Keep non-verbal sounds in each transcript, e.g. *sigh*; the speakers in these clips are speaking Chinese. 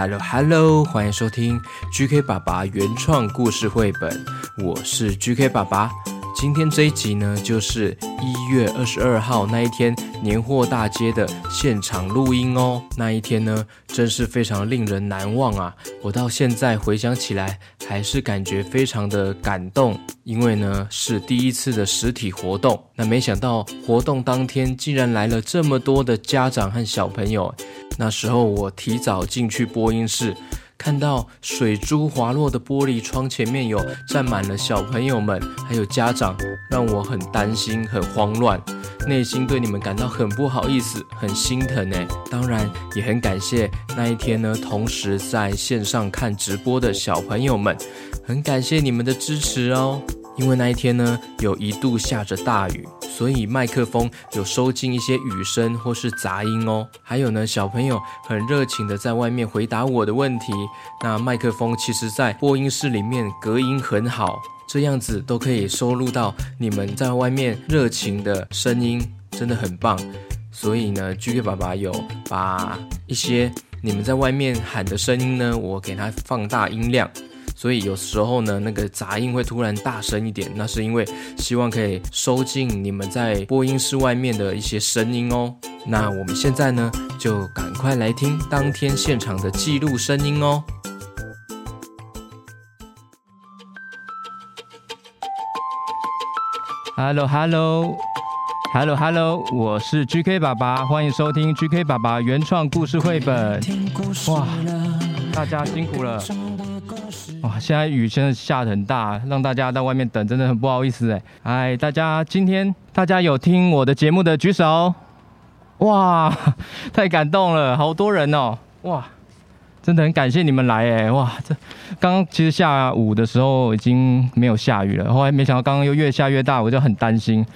Hello Hello，欢迎收听 GK 爸爸原创故事绘本，我是 GK 爸爸。今天这一集呢，就是一月二十二号那一天年货大街的现场录音哦。那一天呢，真是非常令人难忘啊！我到现在回想起来，还是感觉非常的感动，因为呢是第一次的实体活动。那没想到活动当天竟然来了这么多的家长和小朋友。那时候我提早进去播音室。看到水珠滑落的玻璃窗前面有站满了小朋友们，还有家长，让我很担心、很慌乱，内心对你们感到很不好意思、很心疼呢。当然也很感谢那一天呢，同时在线上看直播的小朋友们，很感谢你们的支持哦。因为那一天呢，有一度下着大雨。所以麦克风有收进一些雨声或是杂音哦。还有呢，小朋友很热情的在外面回答我的问题。那麦克风其实在播音室里面隔音很好，这样子都可以收录到你们在外面热情的声音，真的很棒。所以呢，GK 爸爸有把一些你们在外面喊的声音呢，我给它放大音量。所以有时候呢，那个杂音会突然大声一点，那是因为希望可以收进你们在播音室外面的一些声音哦。那我们现在呢，就赶快来听当天现场的记录声音哦。Hello，Hello，Hello，Hello，我是 GK 爸爸，欢迎收听 GK 爸爸原创故事绘本。哇，大家辛苦了。哇，现在雨真的下得很大，让大家在外面等，真的很不好意思哎。哎，大家今天大家有听我的节目的举手。哇，*laughs* 太感动了，好多人哦。哇，真的很感谢你们来哎。哇，这刚刚其实下午的时候已经没有下雨了，后来没想到刚刚又越下越大，我就很担心。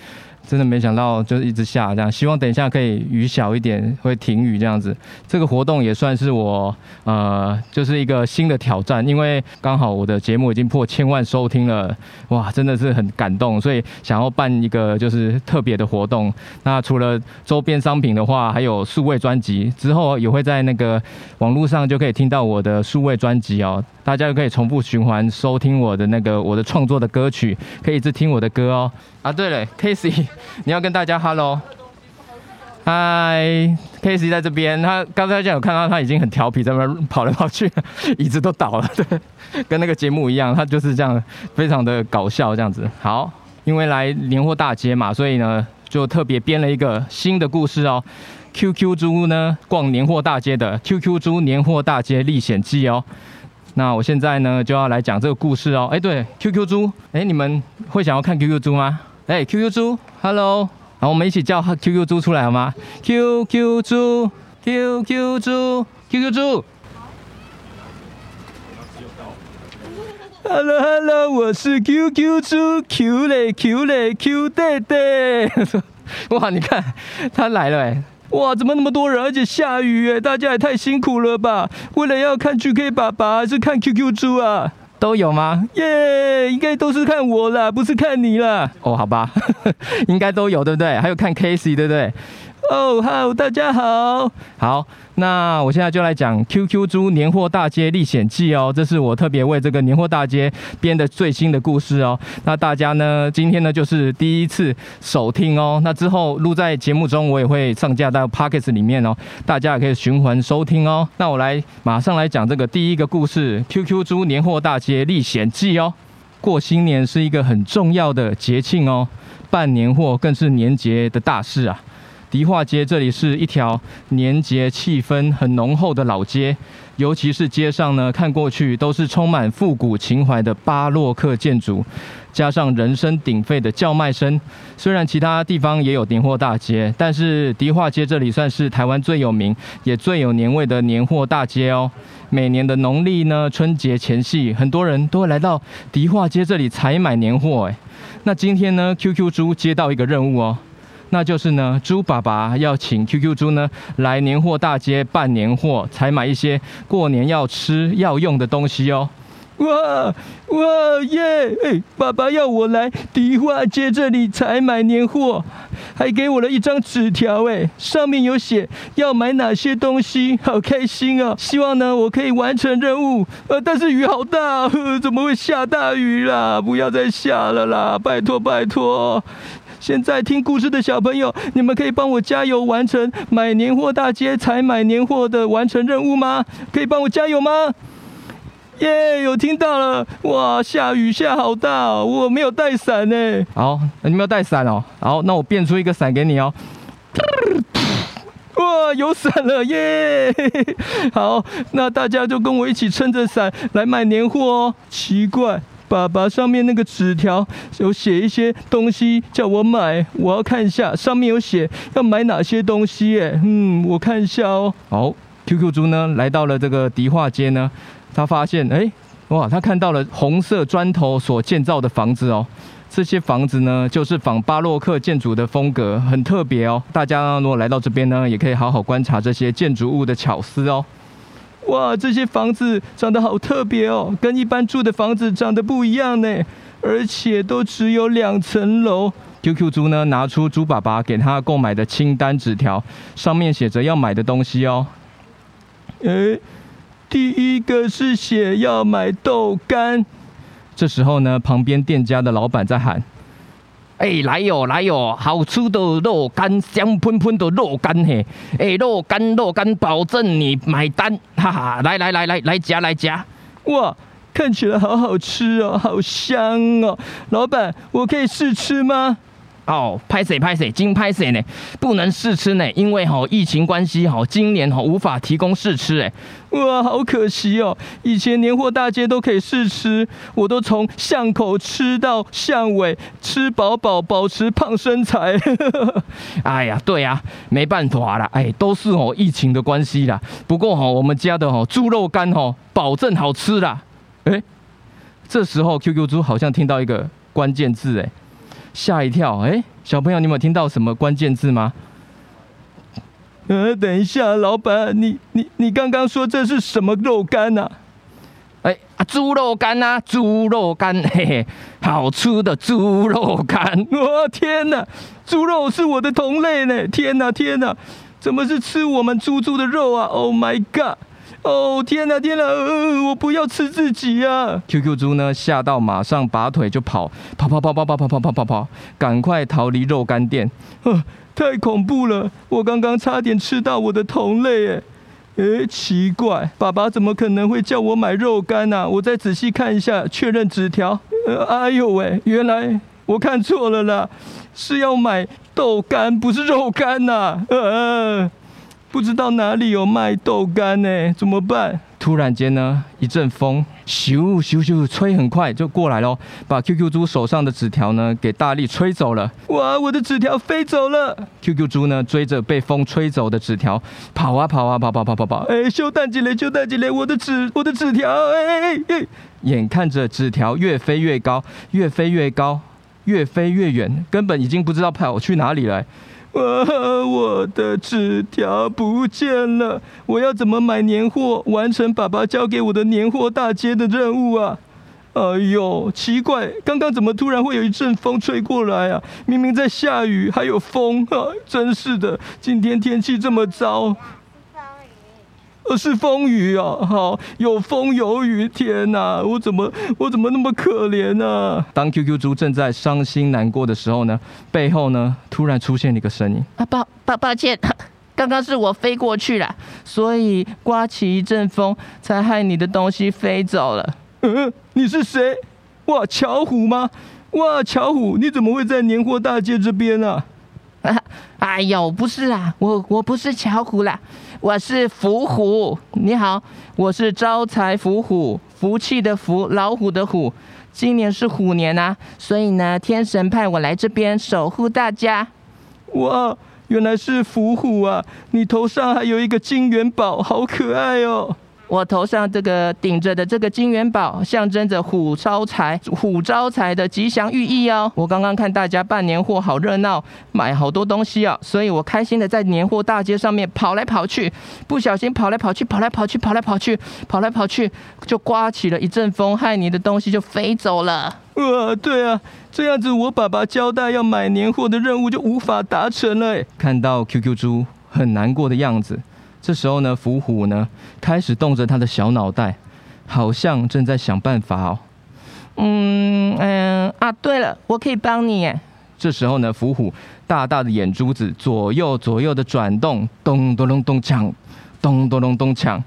真的没想到，就是一直下这样。希望等一下可以雨小一点，会停雨这样子。这个活动也算是我呃，就是一个新的挑战，因为刚好我的节目已经破千万收听了，哇，真的是很感动，所以想要办一个就是特别的活动。那除了周边商品的话，还有数位专辑，之后也会在那个网络上就可以听到我的数位专辑哦。大家就可以重复循环收听我的那个我的创作的歌曲，可以一直听我的歌哦。啊，对了，Casey，*laughs* 你要跟大家 Hello，嗨，Casey 在这边。他刚才有看到他已经很调皮，在那边跑来跑去，*laughs* 椅子都倒了，*laughs* 对，跟那个节目一样，他就是这样，非常的搞笑这样子。好，因为来年货大街嘛，所以呢就特别编了一个新的故事哦。QQ 猪呢逛年货大街的 QQ 猪年货大街历险记哦。那我现在呢就要来讲这个故事哦。哎，对，QQ 猪，哎，你们会想要看 QQ 猪吗？哎，QQ 猪，Hello，好，我们一起叫 QQ 猪出来好吗？QQ 猪，QQ 猪，QQ 猪。Hello，Hello，我是 QQ 猪，Q 嘞，Q 嘞，Q 弟弟。哇，你看他来了哎。哇，怎么那么多人，而且下雨哎，大家也太辛苦了吧？为了要看 GK 爸爸还是看 QQ 猪啊？都有吗？耶、应该都是看我了，不是看你了。哦，好吧，*laughs* 应该都有，对不对？还有看 Casey，对不对？哦，好，大家好，好。那我现在就来讲《QQ 猪年货大街历险记》哦，这是我特别为这个年货大街编的最新的故事哦。那大家呢，今天呢就是第一次首听哦。那之后录在节目中，我也会上架到 Podcast 里面哦，大家也可以循环收听哦。那我来马上来讲这个第一个故事《QQ 猪年货大街历险记》哦。过新年是一个很重要的节庆哦，办年货更是年节的大事啊。迪化街这里是一条年节气氛很浓厚的老街，尤其是街上呢，看过去都是充满复古情怀的巴洛克建筑，加上人声鼎沸的叫卖声。虽然其他地方也有年货大街，但是迪化街这里算是台湾最有名也最有年味的年货大街哦。每年的农历呢春节前夕，很多人都会来到迪化街这里采买年货。诶，那今天呢，QQ 猪接到一个任务哦。那就是呢，猪爸爸要请 QQ 猪呢来年货大街办年货，采买一些过年要吃要用的东西哦。哇哇耶！哎，爸爸要我来迪化街这里采买年货，还给我了一张纸条，哎，上面有写要买哪些东西，好开心啊！希望呢我可以完成任务。呃，但是雨好大，呵，怎么会下大雨啦？不要再下了啦，拜托拜托！现在听故事的小朋友，你们可以帮我加油，完成买年货大街采买年货的完成任务吗？可以帮我加油吗？耶、yeah，有听到了！哇，下雨下好大哦，我没有带伞呢。好，你没有带伞哦。好，那我变出一个伞给你哦。哇，有伞了耶!好，那大家就跟我一起撑着伞来买年货哦。奇怪，爸爸上面那个纸条有写一些东西叫我买，我要看一下上面有写要买哪些东西耶。嗯，我看一下哦。好，QQ 猪呢来到了这个迪化街呢。他发现，哎，哇！他看到了红色砖头所建造的房子哦。这些房子呢，就是仿巴洛克建筑的风格，很特别哦。大家如果来到这边呢，也可以好好观察这些建筑物的巧思哦。哇，这些房子长得好特别哦，跟一般住的房子长得不一样呢，而且都只有两层楼。QQ 猪呢，拿出猪爸爸给他购买的清单纸条，上面写着要买的东西哦。哎。第一个是写要买豆干，这时候呢，旁边店家的老板在喊：“哎，来哟，来哟，好吃的肉干，香喷喷的肉干嘿！哎，肉干，肉干，保证你买单，哈哈！来来来来来夹来夹，哇，看起来好好吃哦，好香哦！老板，我可以试吃吗？”哦，拍谁拍谁，今拍谁呢，不能试吃呢，因为哈疫情关系哈，今年哈无法提供试吃哎，哇，好可惜哦，以前年货大街都可以试吃，我都从巷口吃到巷尾，吃饱饱，保持胖身材。*laughs* 哎呀，对呀，没办法啦，哎，都是哦疫情的关系啦。不过哈，我们家的哈猪肉干哈，保证好吃啦。哎，这时候 QQ 猪好像听到一个关键字哎。吓一跳！哎，小朋友，你有没有听到什么关键字吗？呃，等一下，老板，你你你刚刚说这是什么肉干啊？哎啊，猪肉干啊，猪肉干，*laughs* 嘿嘿，好吃的猪肉干！哇，*laughs* 天哪，猪肉是我的同类呢！天哪，天哪，怎么是吃我们猪猪的肉啊？Oh my god！哦天哪天哪，呃，我不要吃自己呀！QQ 猪呢吓到，马上拔腿就跑，跑跑跑跑跑跑跑跑跑跑，赶快逃离肉干店。呃，*laughs* 太恐怖了！我刚刚差点吃到我的同类哎！哎，奇怪，爸爸怎么可能会叫我买肉干呢？我再仔细看一下，确认纸条。呃，哎呦喂，原来我看错了啦，是要买豆干，不是肉干呐！呃。不知道哪里有卖豆干呢？怎么办？突然间呢，一阵风咻咻咻吹很快就过来喽，把 QQ 猪手上的纸条呢给大力吹走了。哇，我的纸条飞走了！QQ 猪呢追着被风吹走的纸条跑啊跑啊跑跑跑跑跑！哎，修蛋几嘞？修蛋几嘞？我的纸，我的纸条！哎哎哎！眼看着纸条越飞越高，越飞越高，越飞越远，根本已经不知道跑去哪里了。啊！我的纸条不见了，我要怎么买年货，完成爸爸交给我的年货大街的任务啊？哎呦，奇怪，刚刚怎么突然会有一阵风吹过来啊？明明在下雨，还有风啊！真是的，今天天气这么糟。呃，是风雨啊，好，有风有雨，天哪，我怎么我怎么那么可怜呢、啊？当 QQ 猪正在伤心难过的时候呢，背后呢突然出现了一个声音啊，抱抱抱歉，*laughs* 刚刚是我飞过去了，所以刮起一阵风，才害你的东西飞走了。嗯，你是谁？哇，巧虎吗？哇，巧虎，你怎么会在年货大街这边？啊，*laughs* 哎呦，不是啦，我我不是巧虎啦。我是伏虎，你好，我是招财伏虎，福气的福，老虎的虎，今年是虎年呐，所以呢，天神派我来这边守护大家。哇，原来是伏虎啊！你头上还有一个金元宝，好可爱哦。我头上这个顶着的这个金元宝，象征着虎招财、虎招财的吉祥寓意哦。我刚刚看大家办年货好热闹，买好多东西哦，所以我开心的在年货大街上面跑来跑去，不小心跑来跑去，跑来跑去，跑来跑去，跑来跑去，就刮起了一阵风，害你的东西就飞走了。呃，对啊，这样子我爸爸交代要买年货的任务就无法达成了。看到 QQ 猪很难过的样子。这时候呢，伏虎呢开始动着他的小脑袋，好像正在想办法哦。嗯嗯啊，对了，我可以帮你耶。这时候呢，伏虎大大的眼珠子左右左右的转动，咚咚咚咚锵，咚咚咚咚锵。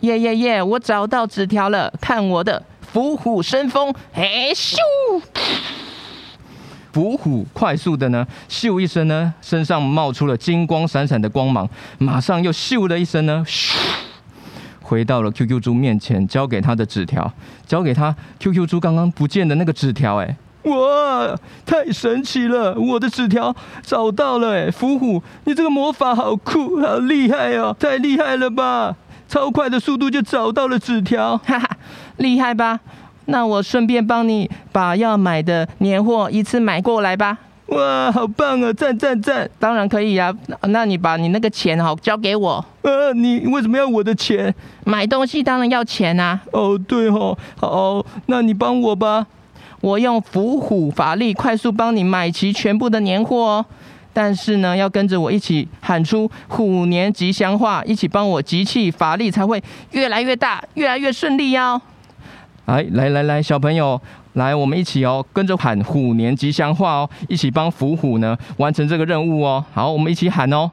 耶耶耶！我找到纸条了，看我的伏虎生风，嘿咻！伏虎快速的呢，咻一声呢，身上冒出了金光闪闪的光芒，马上又咻的一声呢，咻，回到了 QQ 猪面前，交给他的纸条，交给他 QQ 猪刚刚不见的那个纸条，哎，哇，太神奇了，我的纸条找到了，哎，伏虎，你这个魔法好酷，好厉害哦，太厉害了吧，超快的速度就找到了纸条，哈哈，厉害吧？那我顺便帮你把要买的年货一次买过来吧。哇，好棒啊！赞赞赞！当然可以啊。那你把你那个钱好交给我。呃，你为什么要我的钱？买东西当然要钱啊。哦，对哦。好，那你帮我吧。我用伏虎法力快速帮你买齐全部的年货哦。但是呢，要跟着我一起喊出虎年吉祥话，一起帮我集气法力，才会越来越大，越来越顺利哦。来来来来，小朋友，来，我们一起哦，跟着喊虎年吉祥话哦，一起帮伏虎呢完成这个任务哦。好，我们一起喊哦，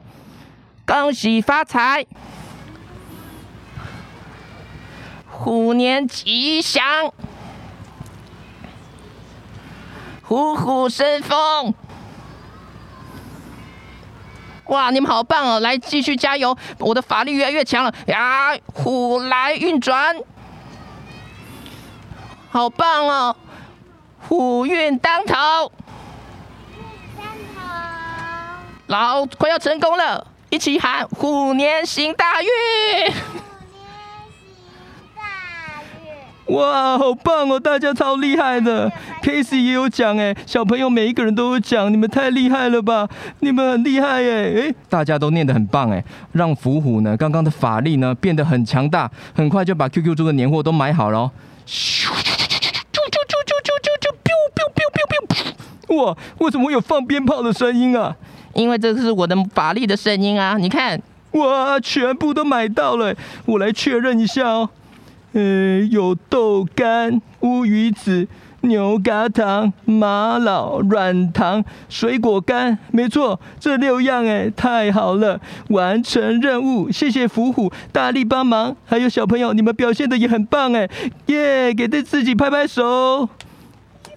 恭喜发财，虎年吉祥，虎虎生风。哇，你们好棒哦！来，继续加油，我的法力越来越强了呀！虎来运转。好棒哦！虎运当头，老快要成功了，一起喊虎年行大运！哇，好棒哦！大家超厉害的，Casey 也有奖哎，小朋友每一个人都有奖，你们太厉害了吧？你们很厉害耶！哎，大家都念得很棒哎，让伏虎呢刚刚的法力呢变得很强大，很快就把 QQ 猪的年货都买好了。咻。哇！为什么会有放鞭炮的声音啊？因为这是我的法力的声音啊！你看，哇，全部都买到了。我来确认一下哦。呃，有豆干、乌鱼子、牛轧糖、玛瑙、软糖、水果干，没错，这六样哎，太好了，完成任务，谢谢伏虎大力帮忙。还有小朋友，你们表现的也很棒哎，耶，给对自己拍拍手。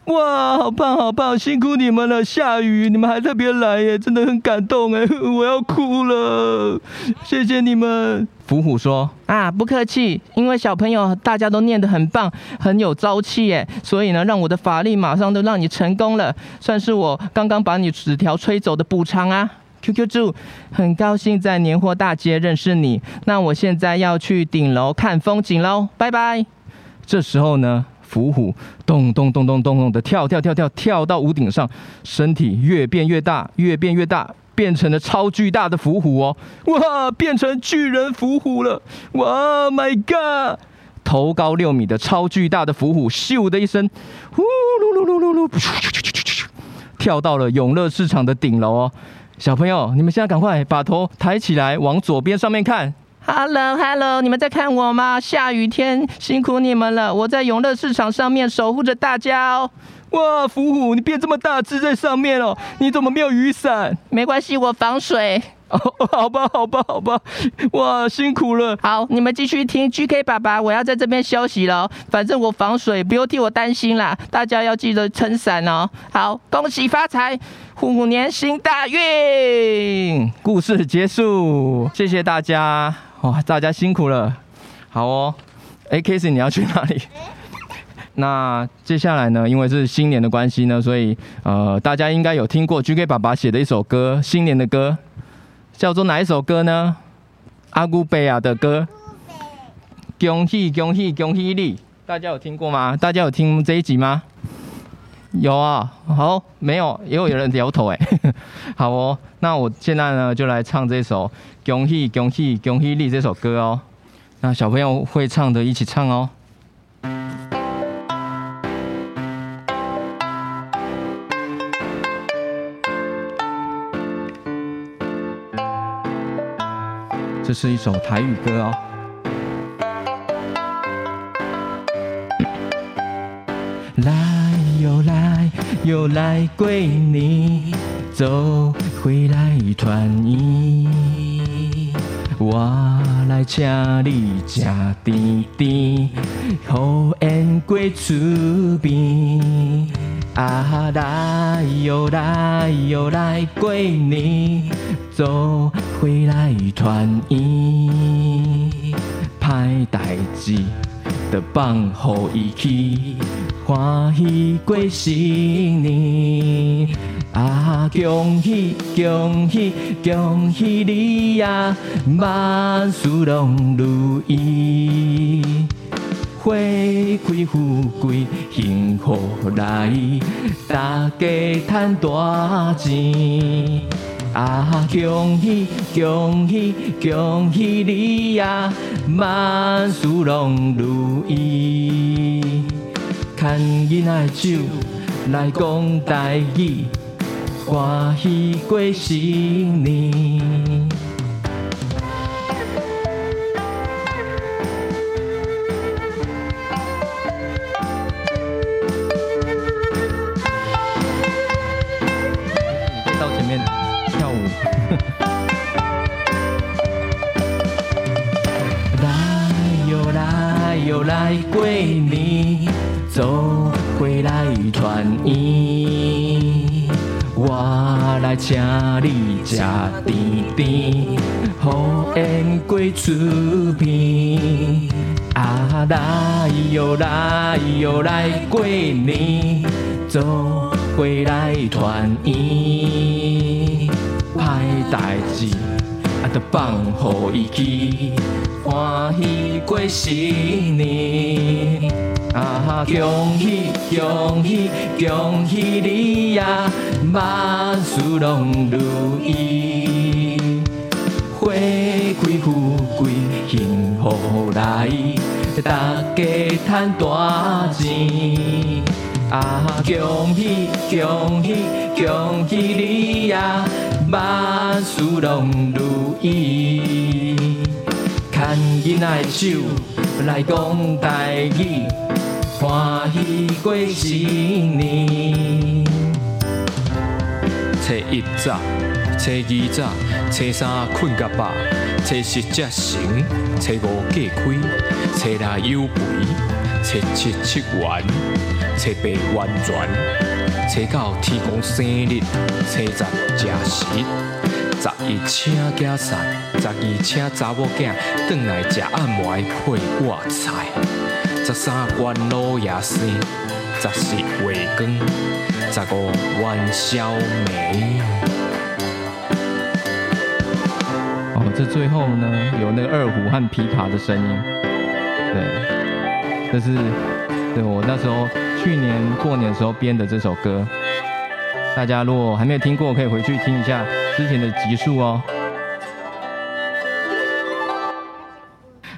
哇，好棒好棒，辛苦你们了！下雨你们还特别来耶，真的很感动哎，我要哭了，谢谢你们。伏虎说：“啊，不客气，因为小朋友大家都念得很棒，很有朝气耶，所以呢，让我的法力马上都让你成功了，算是我刚刚把你纸条吹走的补偿啊。QQ 猪，很高兴在年货大街认识你，那我现在要去顶楼看风景喽，拜拜。”这时候呢？伏虎咚咚咚咚咚咚的跳跳跳跳跳到屋顶上，身体越变越大，越变越大，变成了超巨大的伏虎哦！哇，变成巨人伏虎了！哇，My God！头高六米的超巨大的伏虎，咻的一声，呼噜噜噜噜噜，跳到了永乐市场的顶楼哦！小朋友，你们现在赶快把头抬起来，往左边上面看。Hello，Hello，你们在看我吗？下雨天辛苦你们了，我在永乐市场上面守护着大家哦。哇，伏虎，你变这么大只在上面哦，你怎么没有雨伞？没关系，我防水。哦，好吧，好吧，好吧。哇，辛苦了。好，你们继续听 GK 爸爸，我要在这边休息了。反正我防水，不用替我担心啦。大家要记得撑伞哦。好，恭喜发财，虎年行大运。故事结束，谢谢大家。哇，大家辛苦了，好哦。哎，Casey，你要去哪里？*laughs* 那接下来呢？因为是新年的关系呢，所以呃，大家应该有听过 GK 爸爸写的一首歌，新年的歌，叫做哪一首歌呢？阿古贝亚的歌。恭喜恭喜恭喜你！大家有听过吗？大家有听这一集吗？有啊，好，没有，也有人摇头哎。*laughs* 好哦，那我现在呢就来唱这首《恭喜恭喜恭喜你》这首歌哦。那小朋友会唱的一起唱哦。这是一首台语歌哦。来又来，过年做伙来团圆。我来请你吃甜甜，好宴过厝边。啊，来又来又来，过年做伙来团圆。歹代志就放乎伊去，欢喜过新年。啊，恭喜恭喜恭喜你呀，万事拢如意。花开富贵幸福来，大家赚大钱。啊，恭喜恭喜恭喜你呀，万事拢如意。牵囡仔手来讲代志，欢喜过新年。来过年，做伙来团圆。我来请你吃甜甜，好宴过厝边。啊，来哟来哟来过年，做伙来团圆。歹代志啊，都放乎伊去。欢喜过新年，啊！恭喜恭喜恭喜你呀，万事拢如意，花开富贵幸福来，大家赚大钱，啊！恭喜恭喜恭喜你呀，万事拢如意。牵囡仔手来讲台语，欢喜过新年。初一早，初二早，初三困甲饱，初四才成，初五过开，初六又肥，初七七完，初八完全，初九天公生日，初十食食。十一请囝婿，十二请查某囝，转来食暗糜配挂菜。十三关老爷生，十四月光，十五元宵暝。哦，这最后呢，有那个二胡和琵琶的声音。对，这是对我那时候去年过年的时候编的这首歌。大家如果还没有听过，可以回去听一下。之前的集数哦，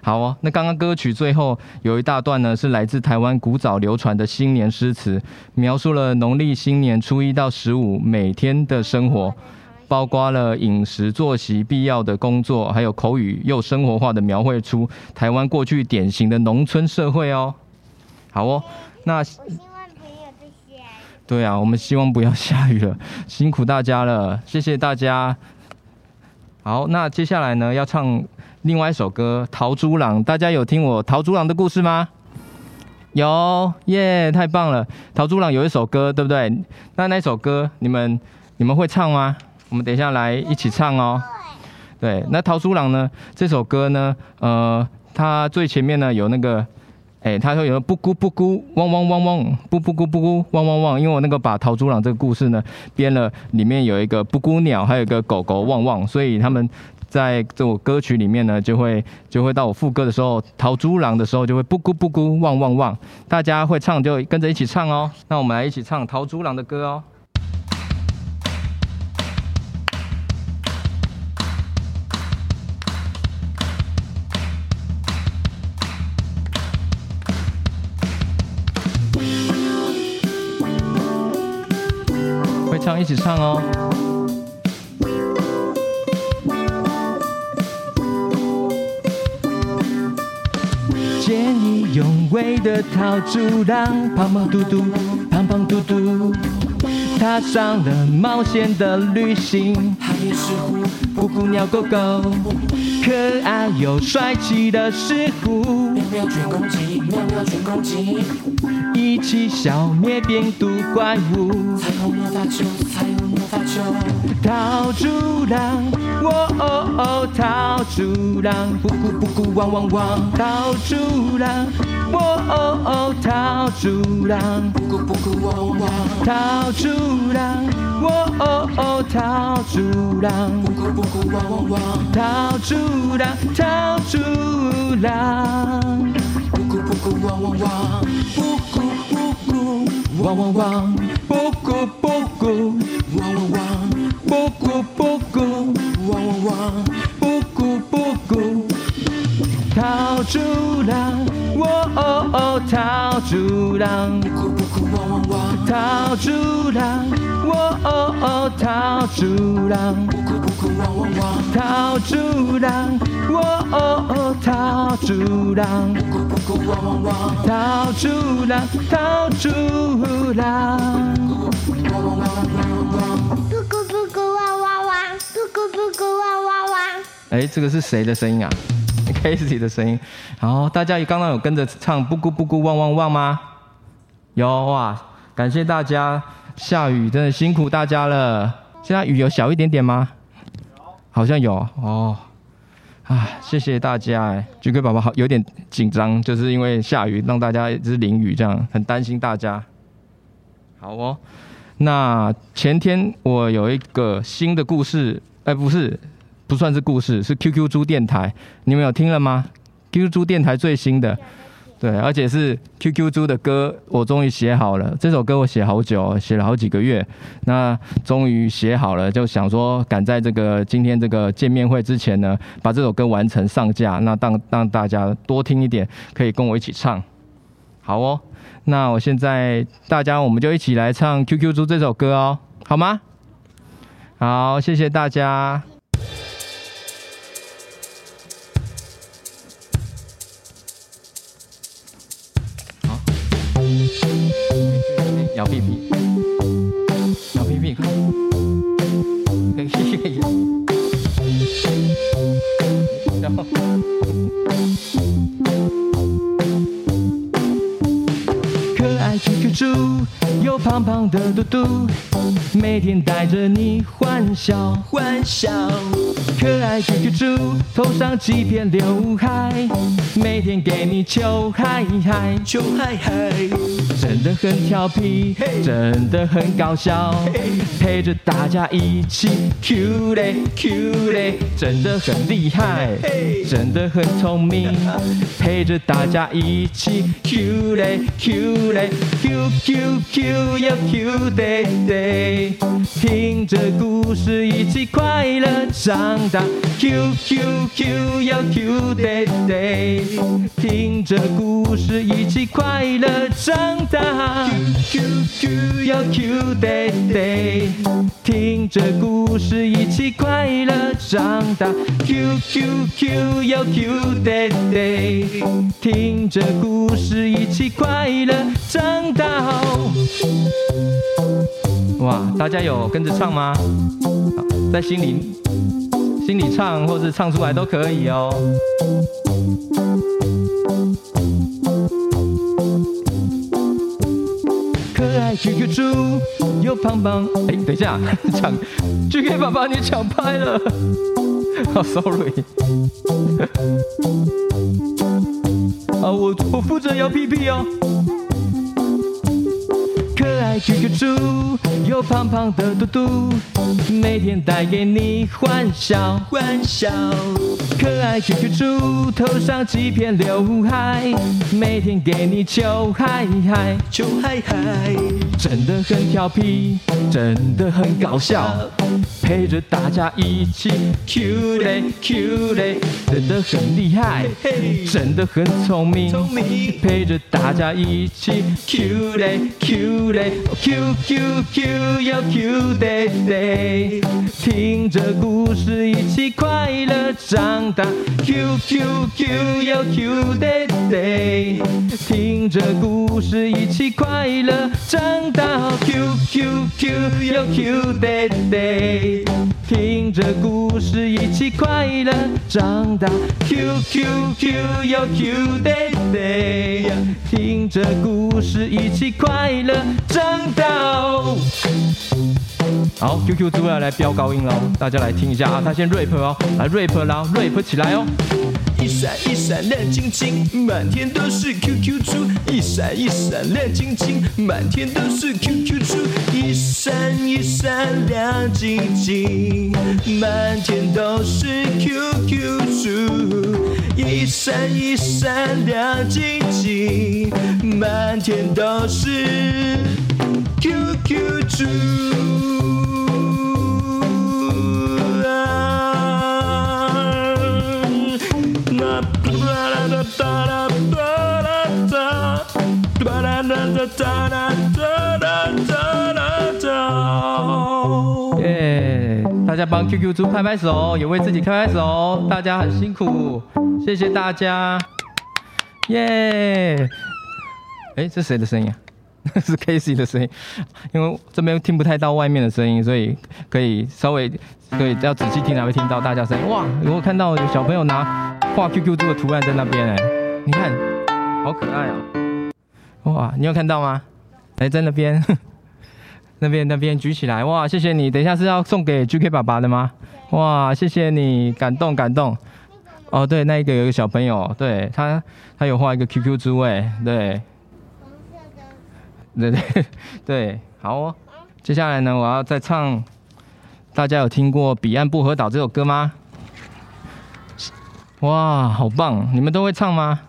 好哦。那刚刚歌曲最后有一大段呢，是来自台湾古早流传的新年诗词，描述了农历新年初一到十五每天的生活，包括了饮食作息、必要的工作，还有口语又生活化的描绘出台湾过去典型的农村社会哦。好哦，那。对啊，我们希望不要下雨了，*laughs* 辛苦大家了，谢谢大家。好，那接下来呢，要唱另外一首歌《桃猪郎》，大家有听我桃猪郎的故事吗？有耶，太棒了！桃猪郎有一首歌，对不对？那那首歌你们你们会唱吗？我们等一下来一起唱哦。对，那桃猪郎呢？这首歌呢，呃，它最前面呢有那个。哎，他说有个布谷布谷汪汪汪汪，布布谷布谷汪汪汪，因为我那个把桃猪郎这个故事呢编了，里面有一个布谷鸟，还有一个狗狗汪汪，所以他们在这首歌曲里面呢，就会就会到我副歌的时候，桃猪郎的时候就会布咕布咕汪汪汪，大家会唱就跟着一起唱哦。那我们来一起唱桃猪郎的歌哦。一起唱哦。见义勇为的桃猪郎，胖胖嘟嘟，胖胖嘟嘟，踏上了冒险的旅行。他也是虎，虎虎鸟狗狗，可爱又帅气的石虎，喵喵全攻击，喵喵全攻击，一起消灭病毒怪物。彩虹魔法球，彩虹魔法球，桃猪郎，喔喔喔，桃猪郎，布谷布谷汪汪汪，桃猪郎，喔喔喔，桃猪郎，布谷布谷汪汪。汪，桃猪郎，喔喔喔，桃猪郎，布谷布谷汪汪汪，桃猪郎，桃猪郎，布谷布谷汪汪汪，布谷布谷汪汪汪，布谷布谷汪汪汪，布谷布谷汪汪汪，布谷布谷，桃猪郎，喔喔喔，桃猪郎，布谷布谷汪汪汪，桃猪郎，喔喔喔，桃猪郎，布谷布谷汪汪汪，桃猪郎，喔喔喔，桃猪郎，布谷布谷汪汪汪，桃猪郎，桃猪郎，汪汪汪汪汪汪，布谷布谷汪汪汪，布谷布谷汪汪汪。哎，这个是谁的声音啊？Casey 的声音。然后大家刚刚有跟着唱布谷布谷汪汪汪吗？有哇！感谢大家。下雨真的辛苦大家了。现在雨有小一点点吗？好像有哦。啊，谢谢大家哎，GK 爸爸好有点紧张，就是因为下雨让大家一直淋雨这样，很担心大家。好哦，那前天我有一个新的故事，哎，不是，不算是故事，是 QQ 猪电台，你们有听了吗？QQ 猪电台最新的。对，而且是 QQ 猪的歌，我终于写好了。这首歌我写好久，写了好几个月，那终于写好了，就想说赶在这个今天这个见面会之前呢，把这首歌完成上架，那让让大家多听一点，可以跟我一起唱。好哦，那我现在大家我们就一起来唱 QQ 猪这首歌哦，好吗？好，谢谢大家。屁屁，小屁屁，嘿嘿嘿，*laughs* 然后，可爱 QQ 猪，有胖胖的嘟嘟，每天带着你欢笑欢笑。可爱 QQ 猪，头上几片刘海，每天给你求嗨嗨求嗨嗨，真的很调皮，真的很搞笑，陪着大家一起 Q 嘞 Q 嘞，真的很厉害，真的很聪明，*laughs* 陪着大家一起 Q 嘞 Q 嘞 Q Q Q 又 Q 对听着故事一起快乐长大。Q Q Q 要 Q Day Day，听着故事一起快乐长大。Q Q Q 要 Q Day Day，听着故事一起快乐长大。Q Q Q 要 Q Day Day，听着故事一起快乐长大。哇，大家有跟着唱吗？在心里。心里唱，或是唱出来都可以哦。可爱 QQ 猪，有胖胖。哎，等一下，*laughs* 抢 GK 爸爸，你抢拍了。好，*laughs* sorry。啊，*laughs* 我我负责摇屁屁哦。可爱 QQ 猪。有胖胖的嘟嘟，每天带给你欢笑欢笑。可爱 QQ 猪头上几片刘海，每天给你求嗨嗨。求嗨嗨，真的很调皮，真的很搞笑，陪着大家一起 Q 嘞 Q 嘞，真的很厉害，真的很聪明，陪着大家一起 Q 嘞 Q 嘞 Q Q Q 要 Q 爹爹，听着故事一起快乐长大 Q Q Q 要 Q 爹爹，听着故事一起快乐长大。Q Q Q 要 Q 爹爹，听着故事一起快乐长大。Q Q Q 要 Q 爹爹，听着故事一起快乐长大。好，QQ 猪要来飙高音喽，大家来听一下啊！他先 rap 哦，来 rap 啦，rap 起来哦！一闪一闪亮晶晶，满天都是 QQ 猪。一闪一闪亮晶晶，满天都是 QQ 猪。一闪一闪亮晶晶，满天都是 QQ 猪。一闪一闪亮晶晶，满天都是 QQ 猪。耶！大家帮 QQ 猪拍拍手，也为自己拍拍手，大家很辛苦，谢谢大家。耶！哎，这谁的声音啊？*laughs* 是 Casey 的声音，因为这边听不太到外面的声音，所以可以稍微可以要仔细听才会听到大家声音。哇！如果看到有小朋友拿画 QQ 猪的图案在那边，哎，你看，好可爱哦。哇，你有看到吗？哎，在那边，*laughs* 那边那边举起来。哇，谢谢你。等一下是要送给 GK 爸爸的吗？哇，谢谢你，感动感动。哦，对，那一个有一个小朋友，对他他有画一个 QQ 猪，位，对。对对对，好哦。接下来呢，我要再唱。大家有听过《彼岸薄荷岛》这首歌吗？哇，好棒！你们都会唱吗？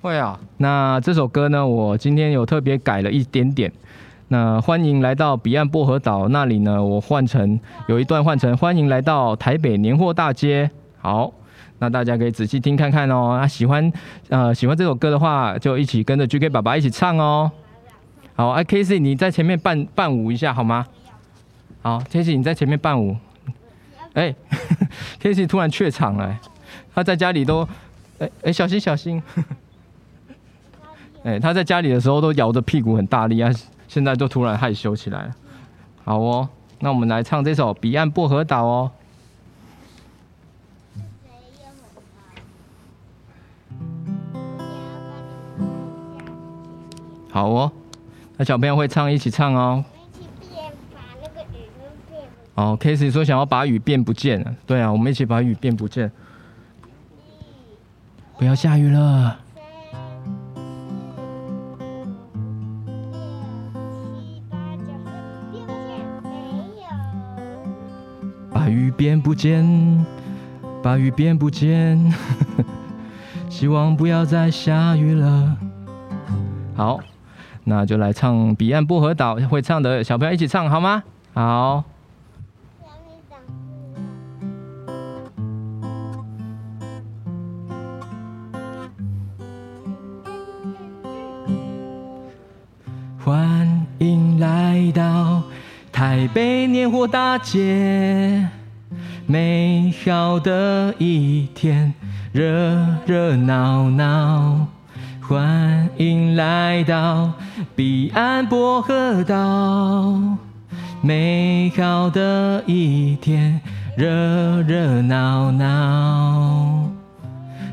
会啊。那这首歌呢，我今天有特别改了一点点。那欢迎来到彼岸薄荷岛那里呢，我换成有一段换成欢迎来到台北年货大街。好，那大家可以仔细听看看哦。那喜欢呃喜欢这首歌的话，就一起跟着 GK 爸爸一起唱哦。好，哎，Casey，你在前面伴伴舞一下好吗？好，Casey，你在前面伴舞。哎，*laughs* Casey 突然怯场了，他在家里都，哎哎，小心小心。哎，他在家里的时候都摇着屁股很大力啊，现在都突然害羞起来了。好哦，那我们来唱这首《彼岸薄荷岛》哦。好哦。那小朋友会唱，一起唱哦。哦，Casey 说想要把雨变不见。对啊，我们一起把雨变不见。不要下雨了。变不见，把雨变不见。*laughs* 希望不要再下雨了。好。那就来唱《彼岸薄荷岛》，会唱的小朋友一起唱好吗？好。欢迎来到台北年货大街，美好的一天，热热闹闹。欢迎来到彼岸薄荷岛，美好的一天，热热闹闹，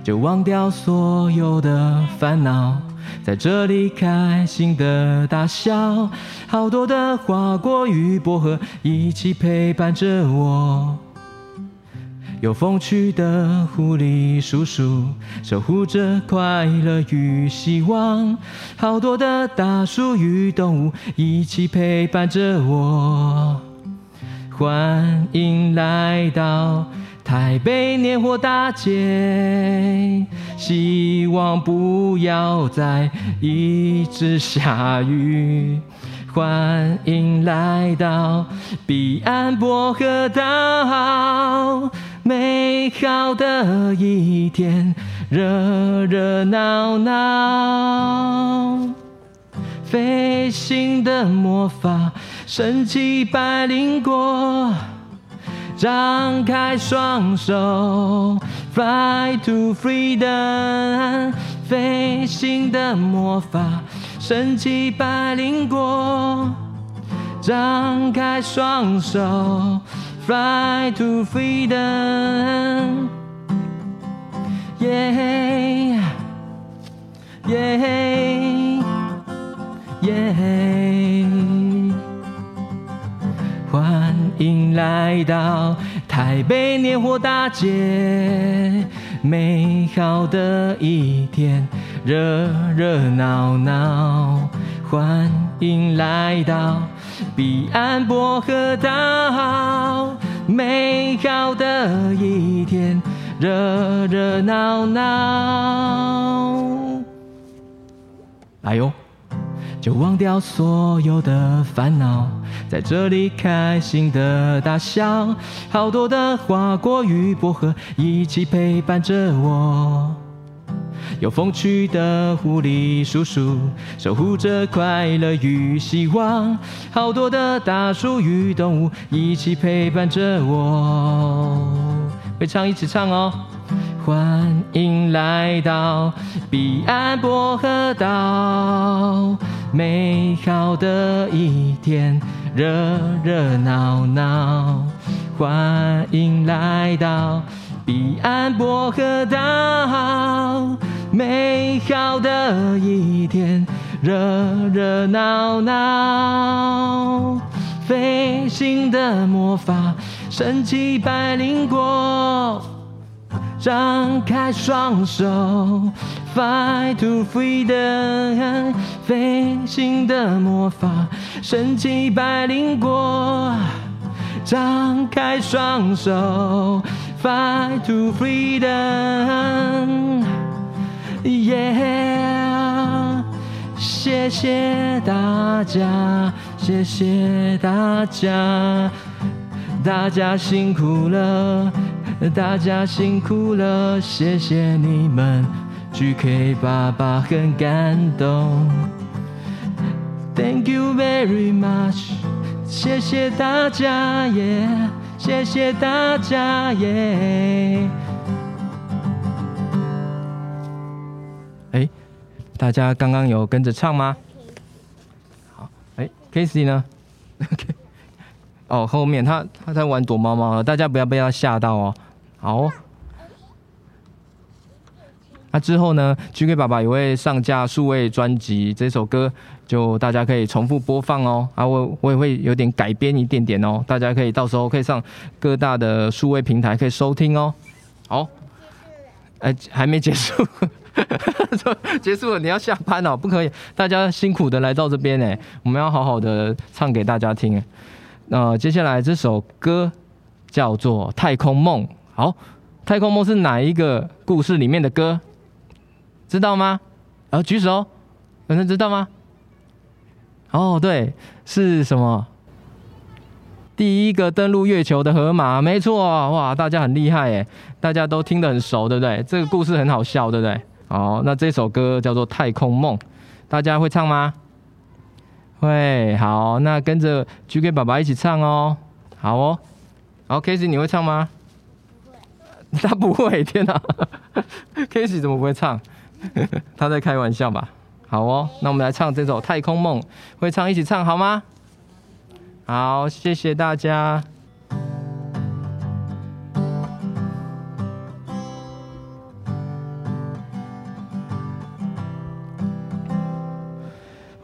就忘掉所有的烦恼，在这里开心的大笑，好多的花果与薄荷一起陪伴着我。有风趣的狐狸叔叔，守护着快乐与希望。好多的大树与动物一起陪伴着我。欢迎来到台北年货大街，希望不要再一直下雨。欢迎来到彼岸薄荷岛，美好的一天，热热闹闹，飞行的魔法，神奇百灵果，张开双手，Fly to freedom，飞行的魔法。神奇百灵果，张开双手，Fly to freedom，耶耶耶！欢迎来到台北年货大街，美好的一天。热热闹闹，欢迎来到彼岸薄荷岛，美好的一天，热热闹闹。哎呦，就忘掉所有的烦恼，在这里开心的大笑，好多的花果与薄荷一起陪伴着我。有风趣的狐狸叔叔，守护着快乐与希望。好多的大树与动物一起陪伴着我。会唱一起唱哦。欢迎来到彼岸薄荷岛，美好的一天，热热闹闹。欢迎来到彼岸薄荷岛。美好的一天，热热闹闹，飞行的魔法，神奇百灵果，张开双手，Fly to freedom，飞行的魔法，神奇百灵果，张开双手，Fly to freedom。耶！Yeah, 谢谢大家，谢谢大家，大家辛苦了，大家辛苦了，谢谢你们，GK 爸爸很感动。Thank you very much，谢谢大家耶，yeah, 谢谢大家耶。大家刚刚有跟着唱吗？好，哎，Casey 呢？OK，*laughs* 哦，后面他他在玩躲猫猫了，大家不要被他吓到哦。好，那之后呢，GK 爸爸也会上架数位专辑，这首歌就大家可以重复播放哦。啊，我我也会有点改编一点点哦，大家可以到时候可以上各大的数位平台可以收听哦。好，哎，还没结束。*laughs* 结束了，你要下班哦，不可以。大家辛苦的来到这边呢，我们要好好的唱给大家听。那、接下来这首歌叫做《太空梦》。好，《太空梦》是哪一个故事里面的歌？知道吗？啊，举手，有人知道吗？哦，对，是什么？第一个登陆月球的河马，没错。哇，大家很厉害耶，大家都听得很熟，对不对？这个故事很好笑，对不对？好，那这首歌叫做《太空梦》，大家会唱吗？会，好，那跟着 GK 爸爸一起唱哦。好哦，好，Casey 你会唱吗？不会。他不会，天哪，*laughs* Casey 怎么不会唱？*laughs* 他在开玩笑吧？好哦，那我们来唱这首《太空梦》，会唱一起唱好吗？好，谢谢大家。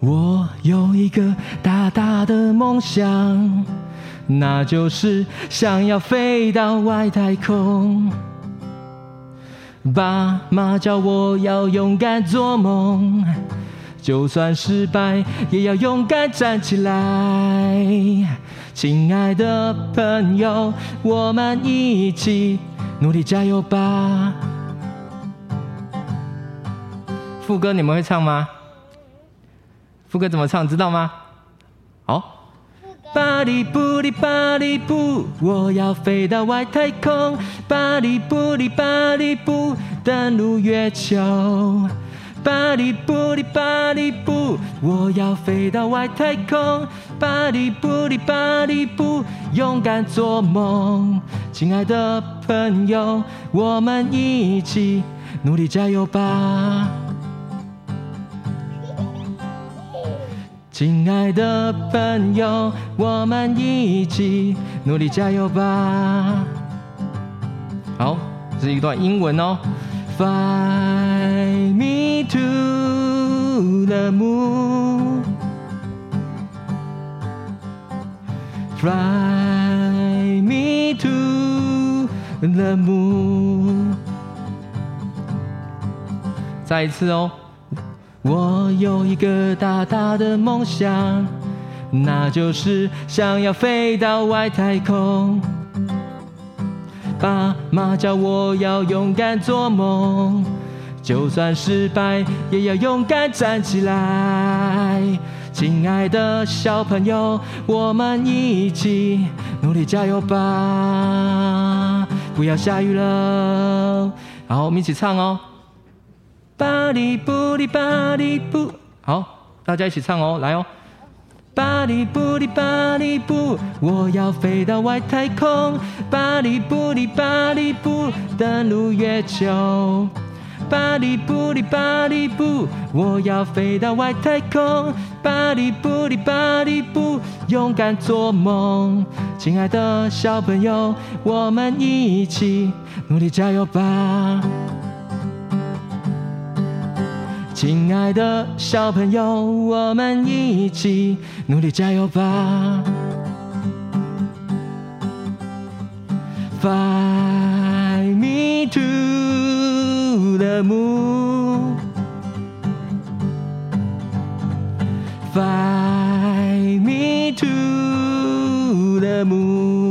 我有一个大大的梦想，那就是想要飞到外太空。爸妈叫我要勇敢做梦，就算失败也要勇敢站起来。亲爱的朋友，我们一起努力加油吧！副歌你们会唱吗？副歌怎么唱？知道吗？好。巴里布里巴里布，我要飞到外太空。巴里布里巴里布，登陆月球。巴里布里巴里布，我要飞到外太空。巴里布里巴里布，勇敢做梦。亲爱的朋友，我们一起努力加油吧！亲爱的朋友，我们一起努力加油吧！好，这是一段英文哦。Fly me to the moon, fly me to the moon。再一次哦。我有一个大大的梦想，那就是想要飞到外太空。爸妈叫我要勇敢做梦，就算失败也要勇敢站起来。亲爱的小朋友，我们一起努力加油吧！不要下雨了，好，我们一起唱哦。巴里布里巴里布，好，大家一起唱哦，来哦。巴里布里巴里布，我要飞到外太空。巴里布里巴里布，登陆月球。巴里布里巴里布，我要飞到外太空。巴里布里巴里布，勇敢做梦。亲爱的小朋友，我们一起努力加油吧！亲爱的小朋友，我们一起努力加油吧！Fly me to the moon, fly me to the moon。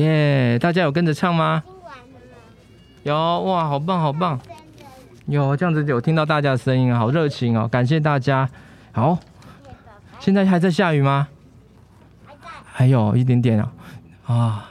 耶！大家有跟着唱吗？有哇，好棒好棒！有这样子有听到大家的声音啊，好热情哦，感谢大家。好，现在还在下雨吗？还有一点点啊，啊，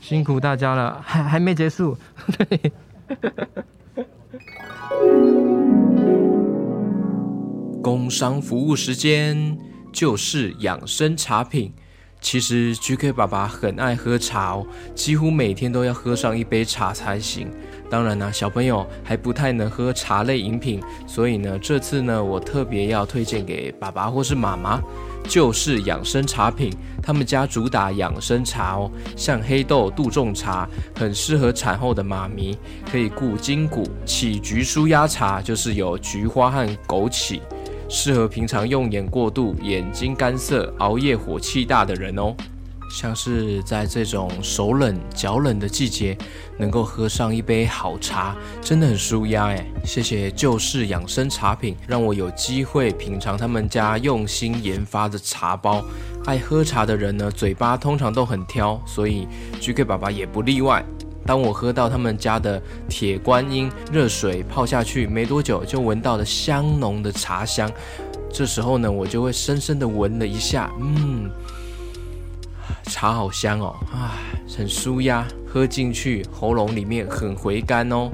辛苦大家了，还还没结束。对，*laughs* 工商服务时间，就是养生茶品。其实 GK 爸爸很爱喝茶哦，几乎每天都要喝上一杯茶才行。当然呢，小朋友还不太能喝茶类饮品，所以呢，这次呢，我特别要推荐给爸爸或是妈妈，就是养生茶品。他们家主打养生茶哦，像黑豆杜仲茶，很适合产后的妈咪，可以顾筋骨。杞菊舒压茶就是有菊花和枸杞。适合平常用眼过度、眼睛干涩、熬夜火气大的人哦。像是在这种手冷脚冷的季节，能够喝上一杯好茶，真的很舒压哎。谢谢旧式养生茶品，让我有机会品尝他们家用心研发的茶包。爱喝茶的人呢，嘴巴通常都很挑，所以 GK 爸爸也不例外。当我喝到他们家的铁观音热水泡下去没多久，就闻到了香浓的茶香。这时候呢，我就会深深的闻了一下，嗯，茶好香哦，啊，很舒压，喝进去喉咙里面很回甘哦。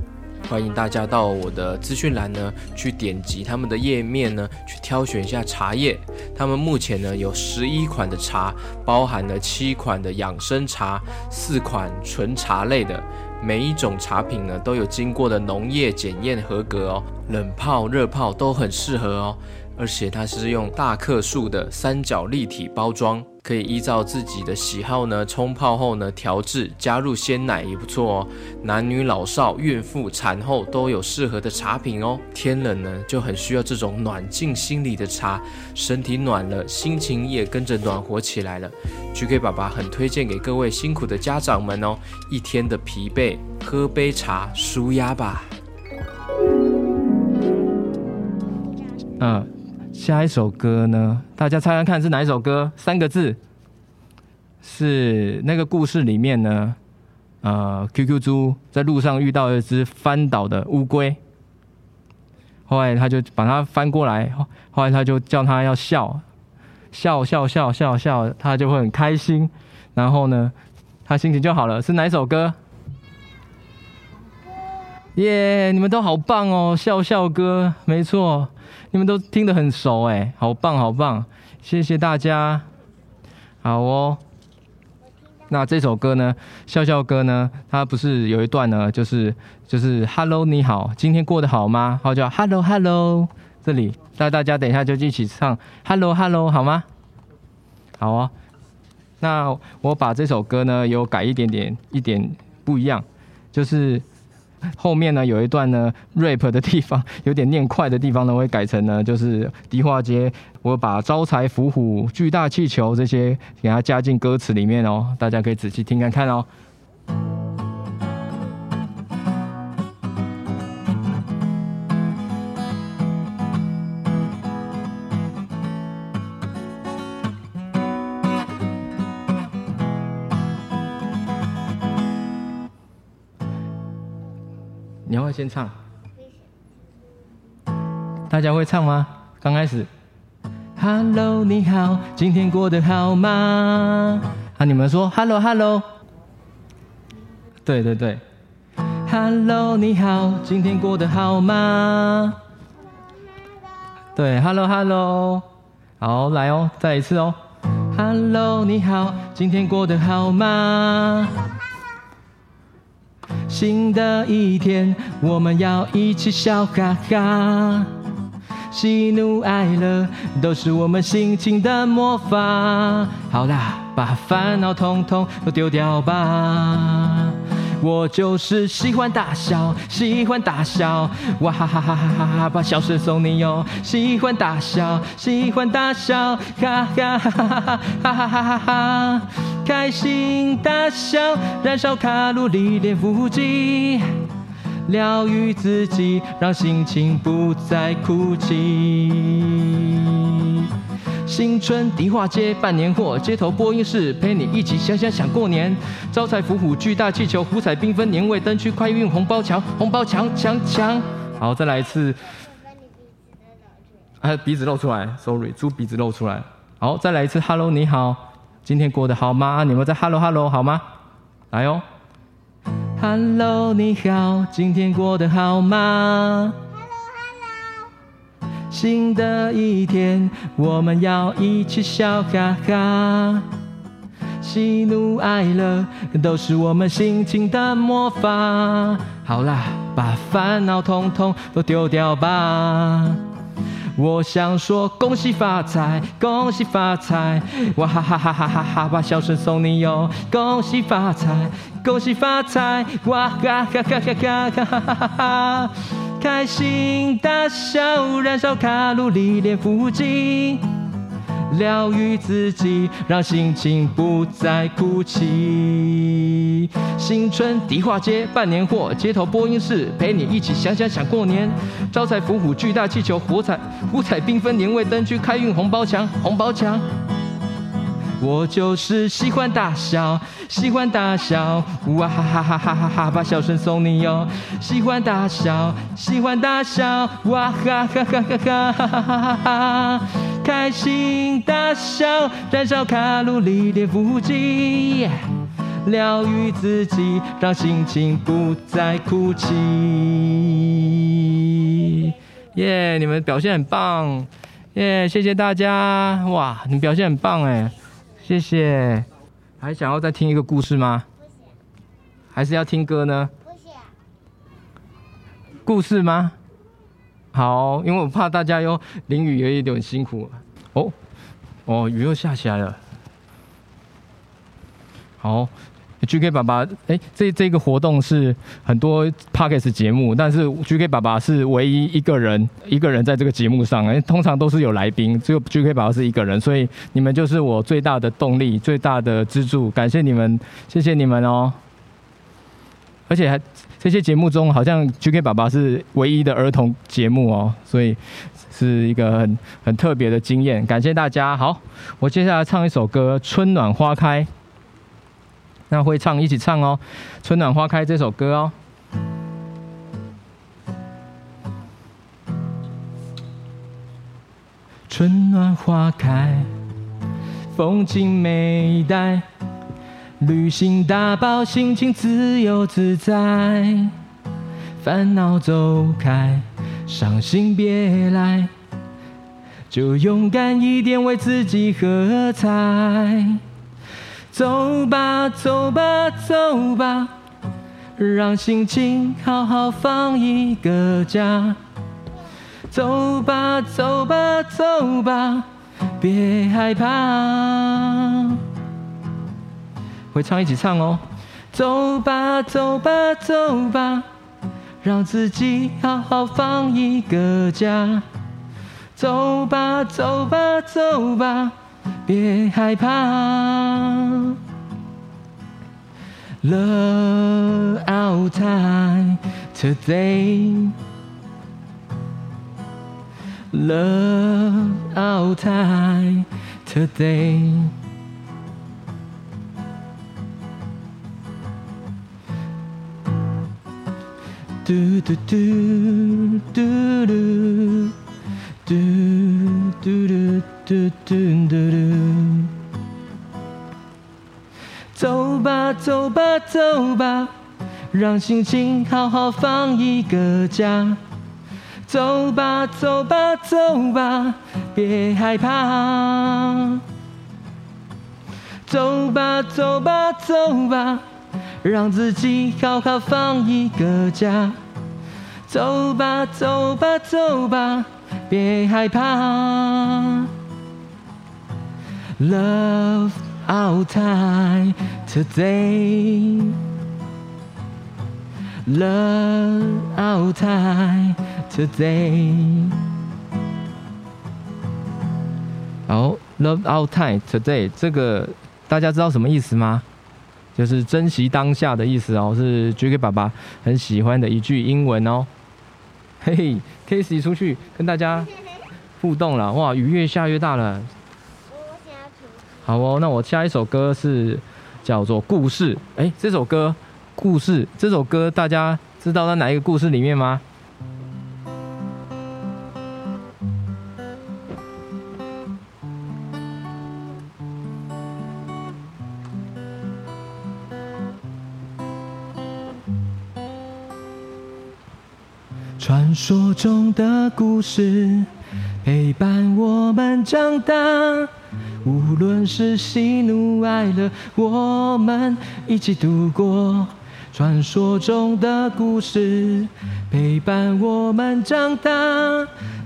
欢迎大家到我的资讯栏呢，去点击他们的页面呢，去挑选一下茶叶。他们目前呢有十一款的茶，包含了七款的养生茶，四款纯茶类的。每一种茶品呢都有经过的农业检验合格哦，冷泡、热泡都很适合哦。而且它是用大克数的三角立体包装，可以依照自己的喜好呢，冲泡后呢调制，加入鲜奶也不错哦。男女老少、孕妇、产后都有适合的茶品哦。天冷呢就很需要这种暖进心里的茶，身体暖了，心情也跟着暖和起来了。GK 爸爸很推荐给各位辛苦的家长们哦，一天的疲惫，喝杯茶舒压吧。嗯。下一首歌呢？大家猜猜看是哪一首歌？三个字，是那个故事里面呢？呃，QQ 猪在路上遇到一只翻倒的乌龟，后来他就把它翻过来，后来他就叫他要笑，笑笑笑笑笑，他就会很开心，然后呢，他心情就好了。是哪一首歌？耶你们都好棒哦！笑笑歌，没错。你们都听得很熟哎，好棒好棒，谢谢大家。好哦，那这首歌呢，笑笑歌呢，它不是有一段呢，就是就是 Hello 你好，今天过得好吗？然后叫 Hello Hello，这里，那大家等一下就一起唱 Hello Hello 好吗？好啊，那我把这首歌呢有改一点点，一点不一样，就是。*laughs* 后面呢有一段呢 rap 的地方，*laughs* 有点念快的地方呢，我会改成呢就是迪化街，我把招财伏虎、巨大气球这些给它加进歌词里面哦，大家可以仔细听看看哦。先唱，大家会唱吗？刚开始，Hello，你好，今天过得好吗？啊，你们说，Hello，Hello，hello 对对对，Hello，你好，今天过得好吗？对，Hello，Hello，好，来哦，再一次哦，Hello，你好，今天过得好吗？新的一天，我们要一起笑哈哈，喜怒哀乐都是我们心情的魔法。好啦，把烦恼统统都丢掉吧。我就是喜欢大笑，喜欢大笑，哇哈哈哈哈哈哈！把笑声送你哟。喜欢大笑，喜欢大笑，哈哈哈哈哈哈哈哈哈哈！开心大笑，燃烧卡路里练腹肌，疗愈自己，让心情不再哭泣。新春迪化街办年货，街头播音室陪你一起想想想过年。招财伏虎，巨大气球，五彩缤纷，年味灯区，快运红包抢，红包抢抢抢！好，再来一次。啊，鼻子露出来，sorry，猪鼻子露出来。好，再来一次。Hello，你好，今天过得好吗？你们在 Hello Hello 好吗？来哦。Hello，你好，今天过得好吗？新的一天，我们要一起笑哈哈，喜怒哀乐都是我们心情的魔法。好啦，把烦恼统统都丢掉吧。我想说恭喜发财，恭喜发财，哇哈哈哈哈哈哈！把笑声送你哟，恭喜发财，恭喜发财，哇哈哈哈哈哈哈哈哈！开心大笑，燃烧卡路里练腹肌，疗愈自己，让心情不再哭泣。新春迪化街办年货，街头播音室陪你一起想想想过年。招财伏虎，巨大气球，火彩五彩缤纷，年味灯区，开运红包墙，红包墙。我就是喜欢大笑，喜欢大笑，哇哈哈哈哈哈哈！把笑声送你哟。喜欢大笑，喜欢大笑，哇哈哈哈哈哈哈哈哈哈！开心大笑，燃烧卡路里练腹肌，疗愈自己，让心情不再哭泣。耶，你们表现很棒，耶，谢谢大家，哇，你们表现很棒哎。谢谢，还想要再听一个故事吗？还是要听歌呢？故事吗？好，因为我怕大家又淋雨，有一点辛苦。哦，哦，雨又下起来了。好。GK 爸爸，哎，这这个活动是很多 Podcast 节目，但是 GK 爸爸是唯一一个人，一个人在这个节目上，哎，通常都是有来宾，只有 GK 爸爸是一个人，所以你们就是我最大的动力，最大的支柱，感谢你们，谢谢你们哦。而且还这些节目中，好像 GK 爸爸是唯一的儿童节目哦，所以是一个很很特别的经验，感谢大家。好，我接下来唱一首歌《春暖花开》。那会唱，一起唱哦，《春暖花开》这首歌哦。春暖花开，风景美呆，旅行打包，心情自由自在，烦恼走开，伤心别来，就勇敢一点，为自己喝彩。走吧，走吧，走吧，让心情好好放一个假。走吧，走吧，走吧，别害怕。会唱一起唱哦。走吧，走吧，走吧，让自己好好放一个假。走吧，走吧，走吧。别害怕，Love our time today. Love our time today. 嘟嘟嘟嘟嘟 嘟嘟嘟嘟嘟嘟嘟，走吧走吧走吧，让心情好好放一个假。走吧走吧走吧，别害怕。走吧走吧走吧，让自己好好放一个假。走吧走吧走吧，别害怕。Love our time today. Love our time today. 好，Love our time today，这个大家知道什么意思吗？就是珍惜当下的意思哦，是 GK 爸爸很喜欢的一句英文哦。嘿嘿，Casey 出去跟大家互动了，哇，雨越下越大了。好哦，那我下一首歌是叫做《故事》。哎，这首歌《故事》这首歌大家知道在哪一个故事里面吗？传说中的故事陪伴我们长大。无论是喜怒哀乐，我们一起度过。传说中的故事陪伴我们长大。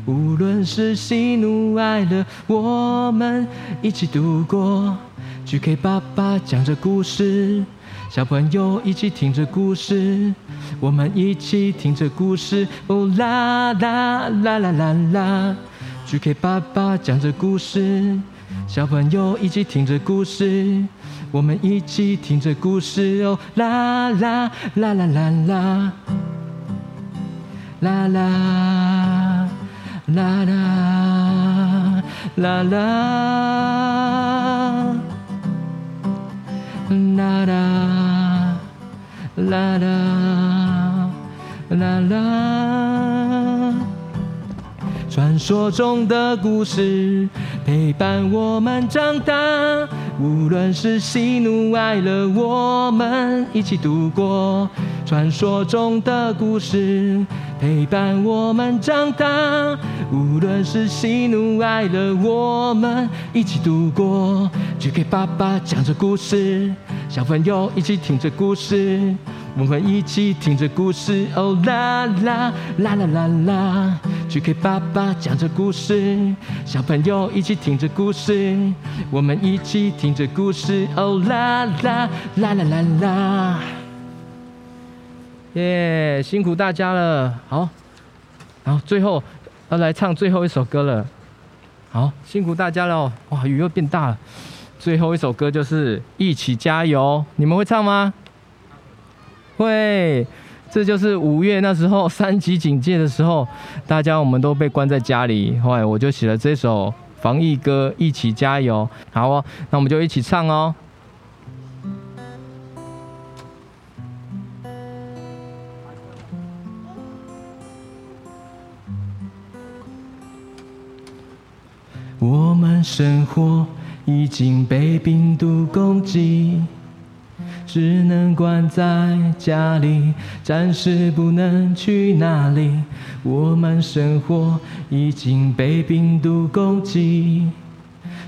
无论是喜怒哀乐，我们一起度过。GK 爸爸讲着故事，小朋友一起听着故事，我们一起听着故事。哦啦啦啦啦啦啦，GK 爸爸讲着故事。小朋友一起听着故事，我们一起听着故事哦，啦啦啦啦啦啦，啦啦啦啦啦啦，la la la la la. 传说中的故事。陪伴我们长大，无论是喜怒哀乐，我们一起度过。传说中的故事陪伴我们长大，无论是喜怒哀乐，我们一起度过。GK 爸爸讲着故事，小朋友一起听着故事，我们一起听着故事，哦啦啦啦啦啦啦去给爸爸讲着故事，小朋友一起听着故事，我们一起听着故事，哦啦啦啦啦啦啦，耶，辛苦大家了，好，好，最后要来唱最后一首歌了，好，辛苦大家了，哇，雨又变大了，最后一首歌就是一起加油，你们会唱吗？会，这就是五月那时候 *laughs* 三级警戒的时候，大家我们都被关在家里，后来我就写了这首防疫歌，一起加油，好哦，那我们就一起唱哦。我们生活已经被病毒攻击。只能关在家里，暂时不能去哪里。我们生活已经被病毒攻击。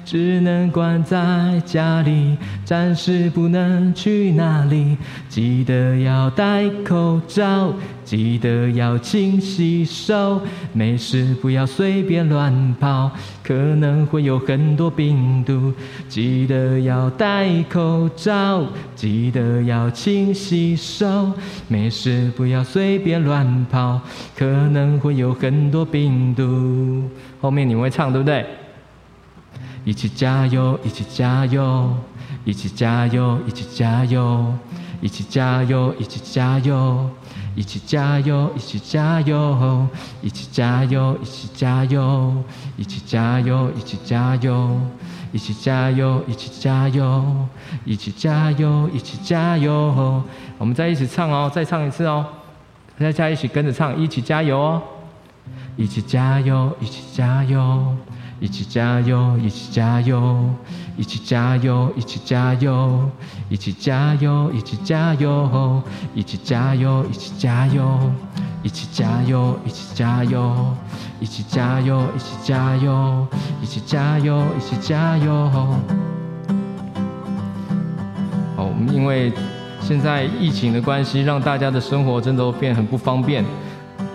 只能关在家里，暂时不能去哪里。记得要戴口罩，记得要勤洗手，没事不要随便乱跑，可能会有很多病毒。记得要戴口罩，记得要勤洗手，没事不要随便乱跑，可能会有很多病毒。后面你会唱对不对？一起加油，一起加油，一起加油，一起加油，一起加油，一起加油，一起加油，一起加油，一起加油，一起加油，一起加油，一起加油，一起加油，一起加油，一起加油，一起加油。我们再一起唱哦，再唱一次哦，大家一起跟着唱，一起加油哦，一起加油，一起加油。一起加油，一起加油，一起加油，一起加油，一起加油，一起加油，一起加油，一起加油，一起加油，一起加油，一起加油，一起加油，一起加油，一起加油。好，我们因为现在疫情的关系，让大家的生活真的都变很不方便，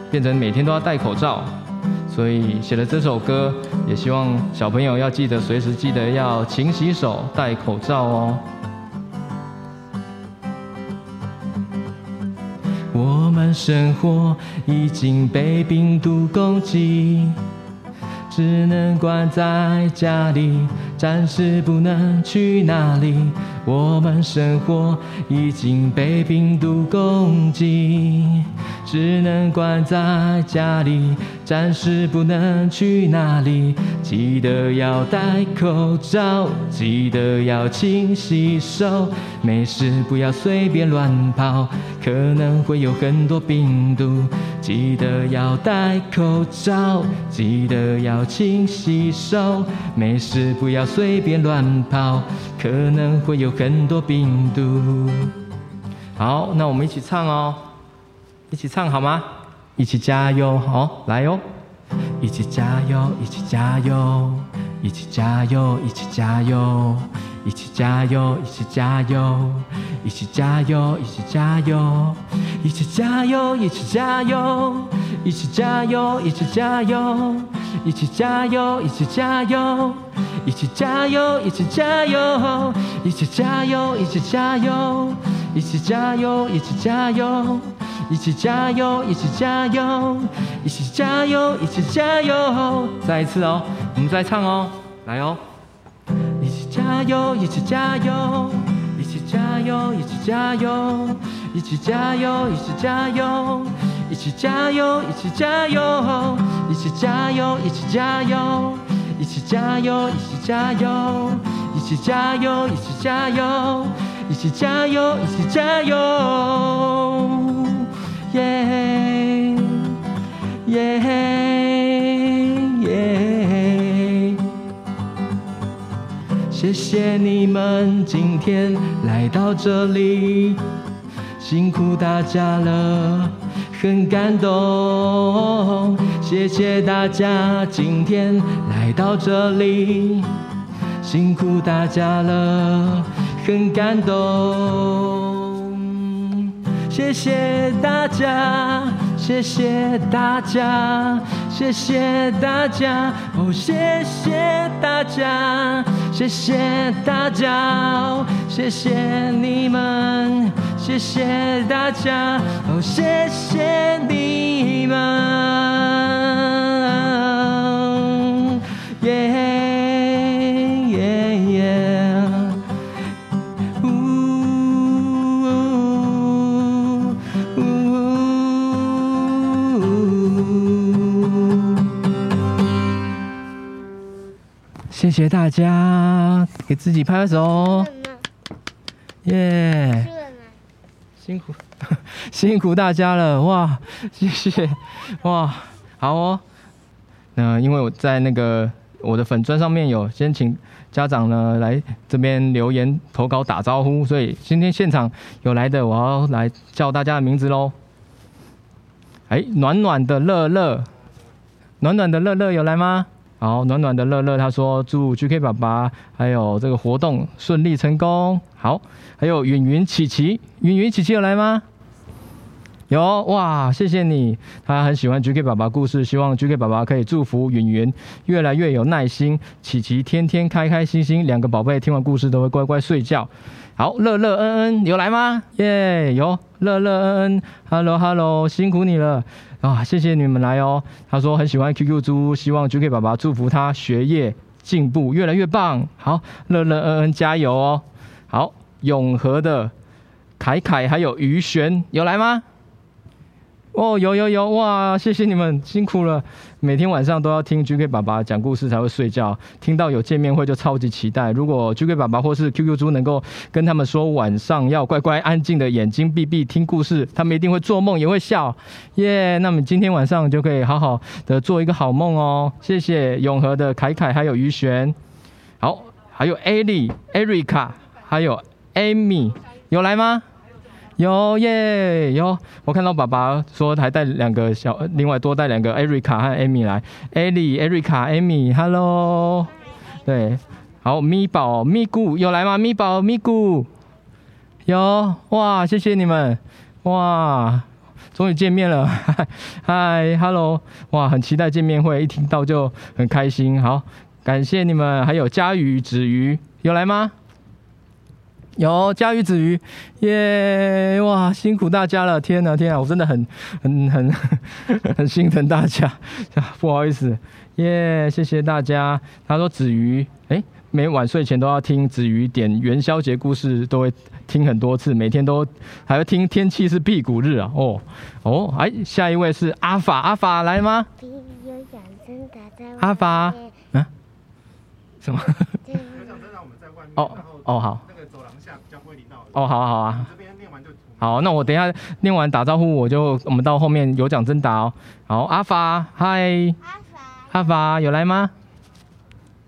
变成每天都要戴口罩。所以写了这首歌，也希望小朋友要记得随时记得要勤洗手、戴口罩哦。我们生活已经被病毒攻击，只能关在家里，暂时不能去哪里。我们生活已经被病毒攻击。只能关在家里，暂时不能去哪里。记得要戴口罩，记得要勤洗手，没事不要随便乱跑，可能会有很多病毒。记得要戴口罩，记得要勤洗手，没事不要随便乱跑，可能会有很多病毒。好，那我们一起唱哦。一起唱好吗？一起加油，好，来哟！一起加油，一起加油，一起加油，一起加油，一起加油，一起加油，一起加油，一起加油，一起加油，一起加油，一起加油，一起加油，一起加油，一起加油，一起加油，一起加油，一起加油，一起加油，一起加油，一起加油。一起加油，一起加油，一起加油，一起加油！再一次哦，我们再唱哦，来哦！一起加油，一起加油，一起加油，一起加油，一起加油，一起加油，一起加油，一起加油，一起加油，一起加油，一起加油，一起加油，一起加油，一起加油，一起加油，一起加油！耶耶耶！谢谢你们今天来到这里，辛苦大家了，很感动。谢谢大家今天来到这里，辛苦大家了，很感动。谢谢大家，谢谢大家，谢谢大家，哦，谢谢大家，谢谢大家，谢谢你们，谢谢大家，哦，谢谢你们，耶。谢谢大家，给自己拍拍手，耶！辛苦，*laughs* 辛苦大家了，哇！谢谢，哇，好哦。那因为我在那个我的粉砖上面有先请家长呢来这边留言投稿打招呼，所以今天现场有来的，我要来叫大家的名字喽。哎，暖暖的乐乐，暖暖的乐乐有来吗？好，暖暖的乐乐他说祝 GK 爸爸还有这个活动顺利成功。好，还有云云琪琪，云云琪琪有来吗？有哇，谢谢你，他很喜欢 GK 爸爸故事，希望 GK 爸爸可以祝福云云越来越有耐心，琪琪天天开开心心，两个宝贝听完故事都会乖乖睡觉。好，乐乐恩恩有来吗？耶、有乐乐恩恩，Hello Hello，辛苦你了。啊，谢谢你们来哦。他说很喜欢 QQ 猪，希望 GK 爸爸祝福他学业进步越来越棒。好，乐乐恩恩加油哦。好，永和的凯凯还有于璇有来吗？哦，有有有哇！谢谢你们辛苦了，每天晚上都要听 GK 爸爸讲故事才会睡觉。听到有见面会就超级期待。如果 GK 爸爸或是 QQ 猪能够跟他们说晚上要乖乖安静的眼睛闭闭听故事，他们一定会做梦也会笑。耶！那么今天晚上就可以好好的做一个好梦哦。谢谢永和的凯凯还有于璇，好，还有艾莉、艾瑞卡还有艾米有来吗？有耶有，我看到爸爸说还带两个小，另外多带两个艾瑞卡和艾米来，艾莉、艾瑞卡、艾米，Hello，对，好咪宝咪咕有来吗？咪宝咪咕有哇，谢谢你们。哇，终于见面了，*laughs* 嗨，Hello，哇，很期待见面会，一听到就很开心，好，感谢你们，还有佳宇、子瑜有来吗？有佳宇子瑜，耶、yeah！哇，辛苦大家了！天呐天呐，我真的很 *laughs* 很很 *laughs* 很心疼大家，*laughs* 不好意思，耶、yeah！谢谢大家。他说子瑜，哎，每晚睡前都要听子瑜点元宵节故事，都会听很多次，每天都还要听。天气是辟谷日啊！哦哦，哎，下一位是阿法，阿法来吗？阿法，嗯、啊？什么？哦哦好。哦，好啊，好啊，这边念完就好，那我等一下念完打招呼，我就我们到后面有奖征答哦。好，阿法，嗨，阿法有来吗？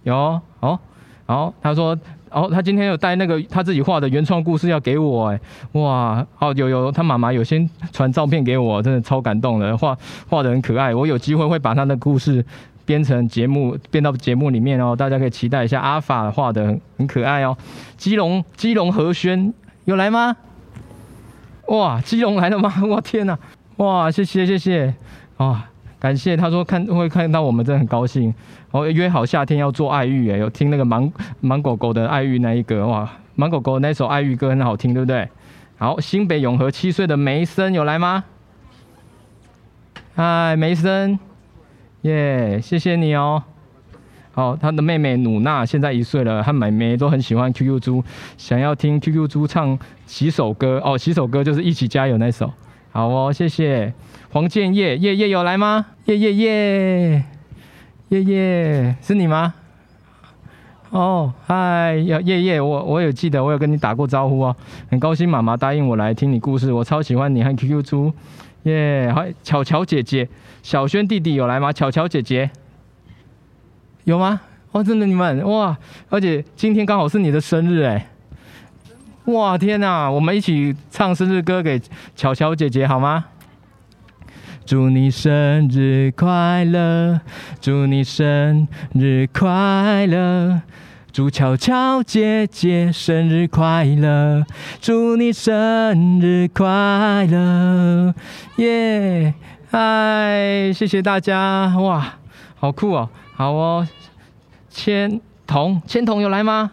有，哦，好，他说，哦，他今天有带那个他自己画的原创故事要给我，哎，哇，哦，有有，他妈妈有先传照片给我，真的超感动的，画画的很可爱，我有机会会把他的故事编成节目，编到节目里面哦，大家可以期待一下。阿法画的很很可爱哦，基隆基隆和轩。有来吗？哇，基隆来了吗？*laughs* 我天哪！哇，谢谢谢谢，哇，感谢。他说看会看到我们，真的很高兴。我约好夏天要做爱玉，哎，有听那个芒芒狗狗的爱玉那一个，哇，芒狗狗那首爱玉歌很好听，对不对？好，新北永和七岁的梅森有来吗？嗨，梅森，耶，谢谢你哦。好，他的妹妹努娜现在一岁了，和妹妹都很喜欢 QQ 猪，想要听 QQ 猪唱几首歌哦，几首歌就是一起加油那首。好哦，谢谢黄建业，叶叶有来吗？叶叶叶，叶叶是你吗？哦，嗨，叶叶，我我有记得，我有跟你打过招呼哦，很高兴妈妈答应我来听你故事，我超喜欢你和 QQ 猪，耶，好，巧巧姐姐，小轩弟弟有来吗？巧巧姐姐。有吗？哦，真的你们哇！而且今天刚好是你的生日哎！哇，天哪！我们一起唱生日歌给巧巧姐姐好吗？祝你生日快乐！祝你生日快乐！祝巧巧姐姐生日快乐，祝你生日快乐，耶！嗨，谢谢大家，哇，好酷哦，好哦，千童，千童有来吗？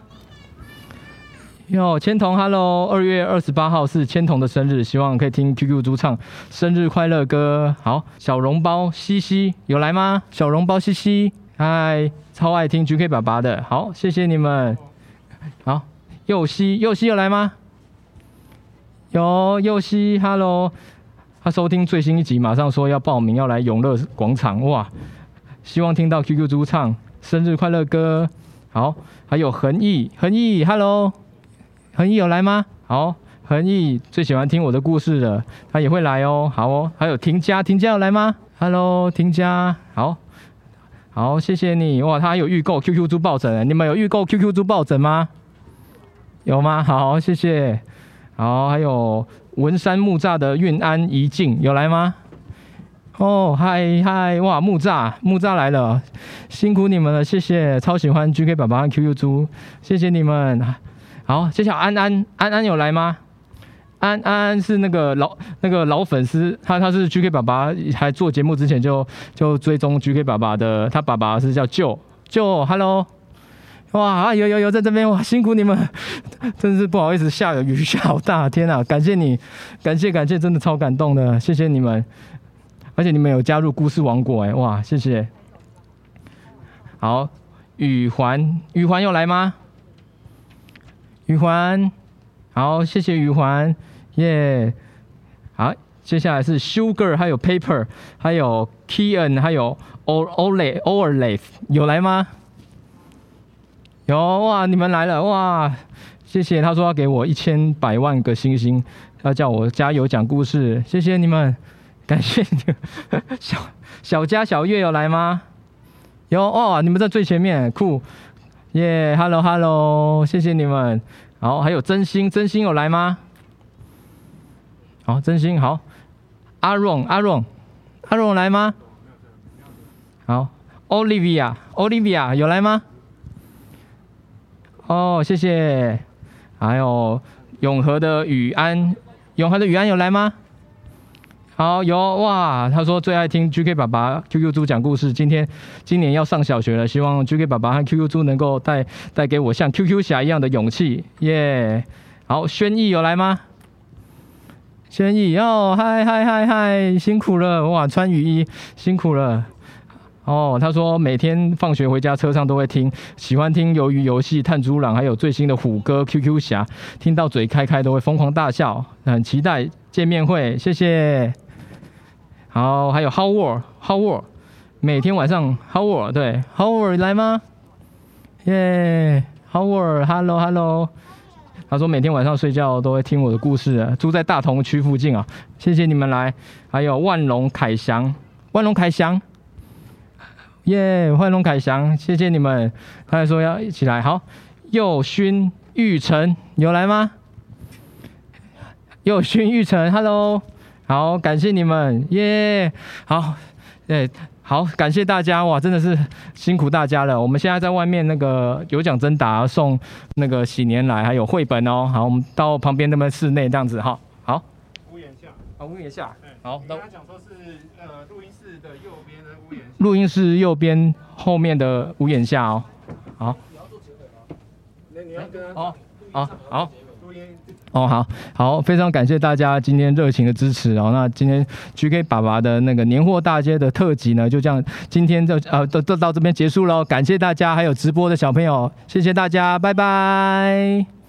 哟，千童，Hello，二月二十八号是千童的生日，希望可以听 QQ 猪唱生日快乐歌。好，小笼包西西有来吗？小笼包西西，嗨。超爱听 GK 爸爸的，好，谢谢你们。好，佑熙，佑熙有来吗？有，佑熙，Hello，他收听最新一集，马上说要报名，要来永乐广场，哇！希望听到 QQ 猪唱生日快乐歌。好，还有恒毅，恒毅，Hello，恒毅有来吗？好，恒毅最喜欢听我的故事了，他也会来哦。好哦，还有婷佳，婷佳有来吗？Hello，婷佳，好。好，谢谢你哇！他还有预购 QQ 猪抱枕，你们有预购 QQ 猪抱枕吗？有吗？好，谢谢。好，还有文山木栅的运安怡静有来吗？哦，嗨嗨，哇，木栅木栅来了，辛苦你们了，谢谢，超喜欢 GK 爸爸和 QQ 猪，谢谢你们。好，接下安安安安有来吗？安安是那个老那个老粉丝，他他是 GK 爸爸，还做节目之前就就追踪 GK 爸爸的，他爸爸是叫舅舅，Hello，哇，有有有在这边哇，辛苦你们，*laughs* 真是不好意思，下雨下好大，天啊，感谢你，感谢感谢，真的超感动的，谢谢你们，而且你们有加入故事王国哎，哇，谢谢，好，宇环宇环有来吗？宇环，好，谢谢宇环。耶、好，接下来是 Sugar，还有 Paper，还有 Kian，还有 Ole Olaf，有来吗？有哇，你们来了哇，谢谢。他说要给我一千百万个星星，要叫我加油讲故事，谢谢你们，感谢你。小小家小月有来吗？有哦，你。们在最前面，酷。耶、yeah，Hello Hello，谢谢你。们。好，还有真心，真心有来吗？好，真心好，阿荣，阿荣，阿荣来吗？好，Olivia，Olivia 有来吗？哦，谢谢。还有永和的宇安，永和的宇安有来吗？好，有哇。他说最爱听 GK 爸爸 QQ 猪讲故事。今天今年要上小学了，希望 GK 爸爸和 QQ 猪能够带带给我像 QQ 侠一样的勇气。耶、好，轩逸有来吗？轩逸哦，嗨嗨嗨嗨，辛苦了哇！穿雨衣辛苦了哦。他说每天放学回家车上都会听，喜欢听鱿鱼游戏、探猪郎，还有最新的虎哥 QQ 侠，听到嘴开开都会疯狂大笑，很期待见面会。谢谢。好，还有 Howard Howard，每天晚上 Howard 对 Howard 来吗？耶、，Howard，Hello，Hello。他说每天晚上睡觉都会听我的故事，住在大同区附近啊，谢谢你们来。还有万隆凯翔，万隆凯翔，耶，万隆凯翔，谢谢你们。他还说要一起来，好。佑勋玉成有来吗？佑勋玉成，Hello，好，感谢你们，耶，好，对。好，感谢大家哇，真的是辛苦大家了。我们现在在外面那个有奖征答，送那个喜年来，还有绘本哦。好，我们到旁边那边室内这样子哈。好，屋檐下啊，屋檐下。好，刚刚讲说是呃录音室的右边的屋檐。录音室右边后面的屋檐下哦。好。你要做结尾吗？那你要跟哦，好，好。哦，好好，非常感谢大家今天热情的支持哦。那今天 GK 爸爸的那个年货大街的特辑呢，就这样，今天就呃都都到这边结束喽。感谢大家，还有直播的小朋友，谢谢大家，拜拜。